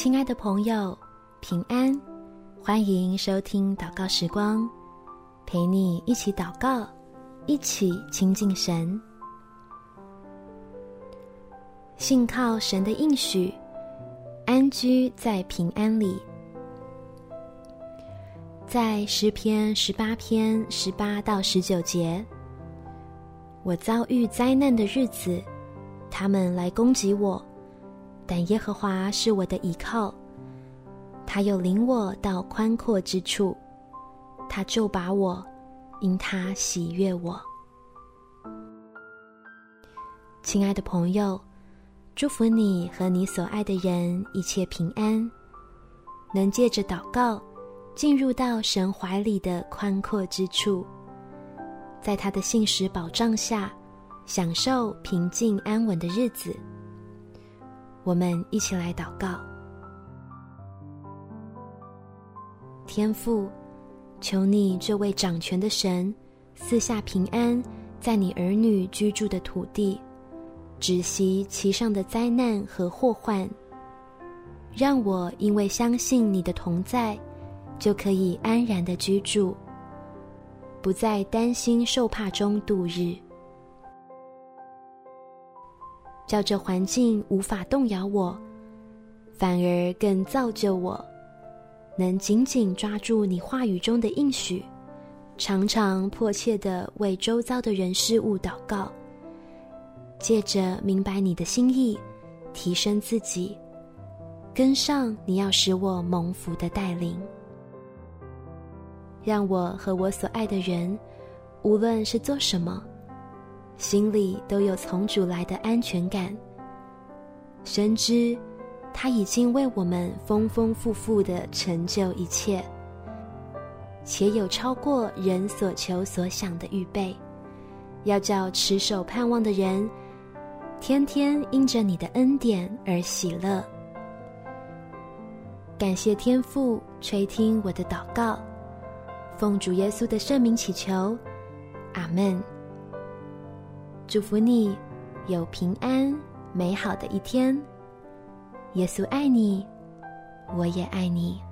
亲爱的朋友，平安！欢迎收听祷告时光，陪你一起祷告，一起亲近神。信靠神的应许，安居在平安里。在诗篇十八篇十八到十九节，我遭遇灾难的日子，他们来攻击我。但耶和华是我的依靠，他又领我到宽阔之处，他就把我，因他喜悦我。亲爱的朋友，祝福你和你所爱的人一切平安，能借着祷告进入到神怀里的宽阔之处，在他的信实保障下，享受平静安稳的日子。我们一起来祷告。天父，求你这位掌权的神，赐下平安，在你儿女居住的土地，止息其上的灾难和祸患，让我因为相信你的同在，就可以安然的居住，不再担心受怕中度日。叫这环境无法动摇我，反而更造就我，能紧紧抓住你话语中的应许，常常迫切地为周遭的人事物祷告，借着明白你的心意，提升自己，跟上你要使我蒙福的带领，让我和我所爱的人，无论是做什么。心里都有从主来的安全感，深知他已经为我们丰丰富富的成就一切，且有超过人所求所想的预备，要叫持守盼望的人，天天因着你的恩典而喜乐。感谢天父垂听我的祷告，奉主耶稣的圣名祈求，阿门。祝福你有平安美好的一天。耶稣爱你，我也爱你。